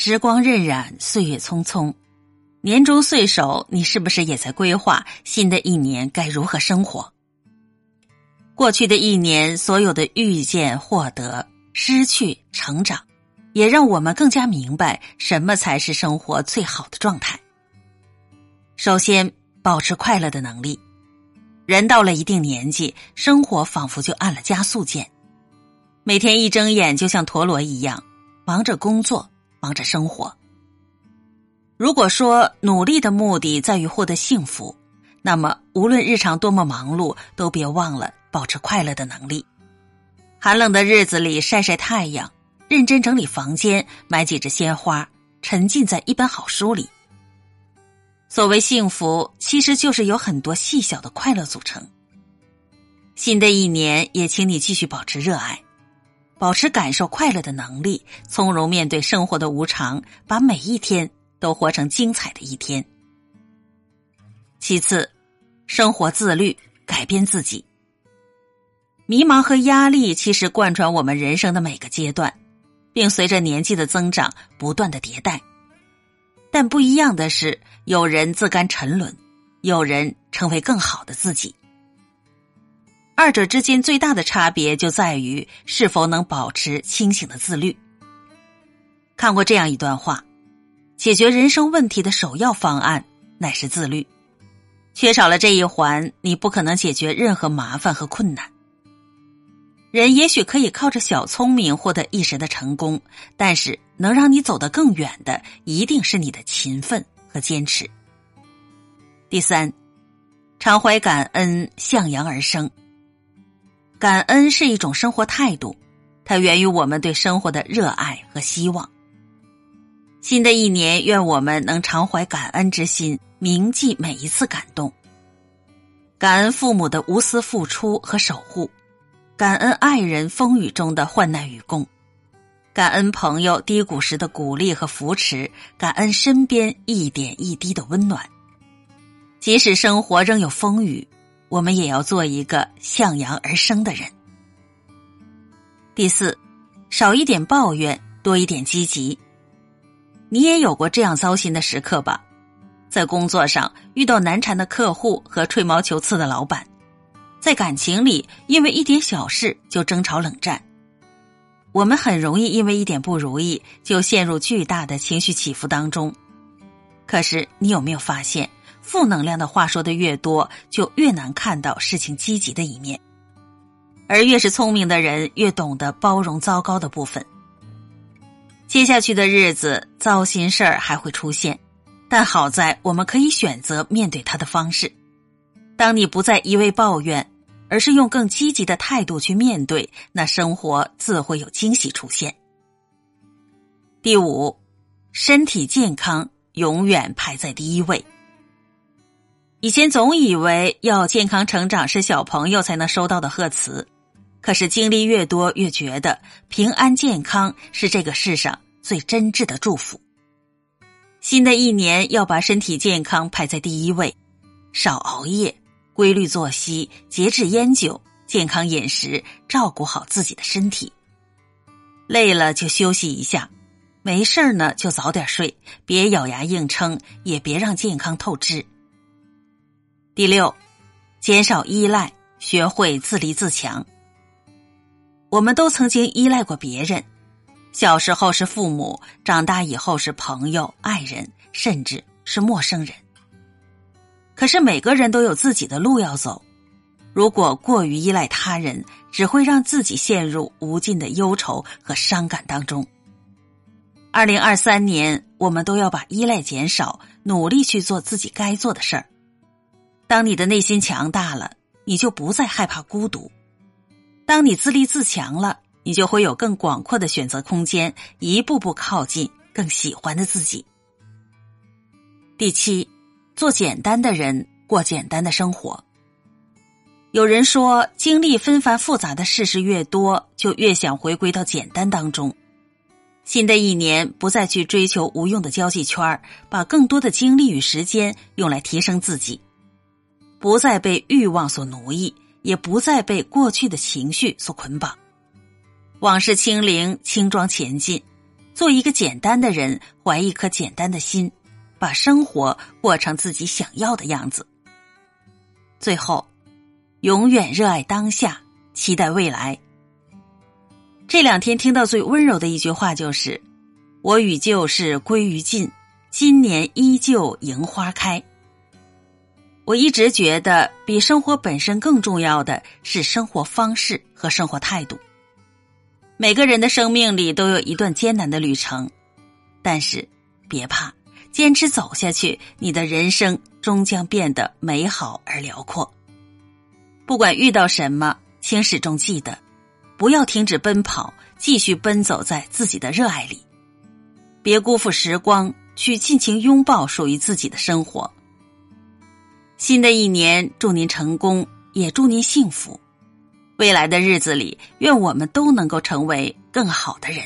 时光荏苒，岁月匆匆，年终岁首，你是不是也在规划新的一年该如何生活？过去的一年，所有的遇见、获得、失去、成长，也让我们更加明白什么才是生活最好的状态。首先，保持快乐的能力。人到了一定年纪，生活仿佛就按了加速键，每天一睁眼就像陀螺一样，忙着工作，忙着生活。如果说努力的目的在于获得幸福，那么无论日常多么忙碌，都别忘了保持快乐的能力。寒冷的日子里晒晒太阳，认真整理房间，买几支鲜花，沉浸在一本好书里。所谓幸福，其实就是有很多细小的快乐组成。新的一年，也请你继续保持热爱，保持感受快乐的能力，从容面对生活的无常，把每一天都活成精彩的一天。其次，生活自律，改变自己。迷茫和压力其实贯穿我们人生的每个阶段，并随着年纪的增长不断的迭代。但不一样的是，有人自甘沉沦，有人成为更好的自己。二者之间最大的差别就在于是否能保持清醒的自律。看过这样一段话：解决人生问题的首要方案乃是自律，缺少了这一环，你不可能解决任何麻烦和困难。人也许可以靠着小聪明获得一时的成功，但是能让你走得更远的，一定是你的勤奋和坚持。第三，常怀感恩，向阳而生。感恩是一种生活态度，它源于我们对生活的热爱和希望。新的一年，愿我们能常怀感恩之心，铭记每一次感动，感恩父母的无私付出和守护。感恩爱人风雨中的患难与共，感恩朋友低谷时的鼓励和扶持，感恩身边一点一滴的温暖。即使生活仍有风雨，我们也要做一个向阳而生的人。第四，少一点抱怨，多一点积极。你也有过这样糟心的时刻吧？在工作上遇到难缠的客户和吹毛求疵的老板。在感情里，因为一点小事就争吵冷战，我们很容易因为一点不如意就陷入巨大的情绪起伏当中。可是，你有没有发现，负能量的话说的越多，就越难看到事情积极的一面，而越是聪明的人，越懂得包容糟糕的部分。接下去的日子，糟心事儿还会出现，但好在我们可以选择面对它的方式。当你不再一味抱怨，而是用更积极的态度去面对，那生活自会有惊喜出现。第五，身体健康永远排在第一位。以前总以为要健康成长是小朋友才能收到的贺词，可是经历越多，越觉得平安健康是这个世上最真挚的祝福。新的一年要把身体健康排在第一位，少熬夜。规律作息，节制烟酒，健康饮食，照顾好自己的身体。累了就休息一下，没事儿呢就早点睡，别咬牙硬撑，也别让健康透支。第六，减少依赖，学会自立自强。我们都曾经依赖过别人，小时候是父母，长大以后是朋友、爱人，甚至是陌生人。可是每个人都有自己的路要走，如果过于依赖他人，只会让自己陷入无尽的忧愁和伤感当中。二零二三年，我们都要把依赖减少，努力去做自己该做的事儿。当你的内心强大了，你就不再害怕孤独；当你自立自强了，你就会有更广阔的选择空间，一步步靠近更喜欢的自己。第七。做简单的人，过简单的生活。有人说，经历纷繁复杂的事事越多，就越想回归到简单当中。新的一年，不再去追求无用的交际圈把更多的精力与时间用来提升自己，不再被欲望所奴役，也不再被过去的情绪所捆绑。往事清零，轻装前进，做一个简单的人，怀一颗简单的心，把生活过成自己想要的样子。最后，永远热爱当下，期待未来。这两天听到最温柔的一句话就是：“我与旧事归于尽，今年依旧迎花开。”我一直觉得，比生活本身更重要的是生活方式和生活态度。每个人的生命里都有一段艰难的旅程，但是别怕，坚持走下去，你的人生终将变得美好而辽阔。不管遇到什么，请始终记得，不要停止奔跑，继续奔走在自己的热爱里。别辜负时光，去尽情拥抱属于自己的生活。新的一年，祝您成功，也祝您幸福。未来的日子里，愿我们都能够成为更好的人。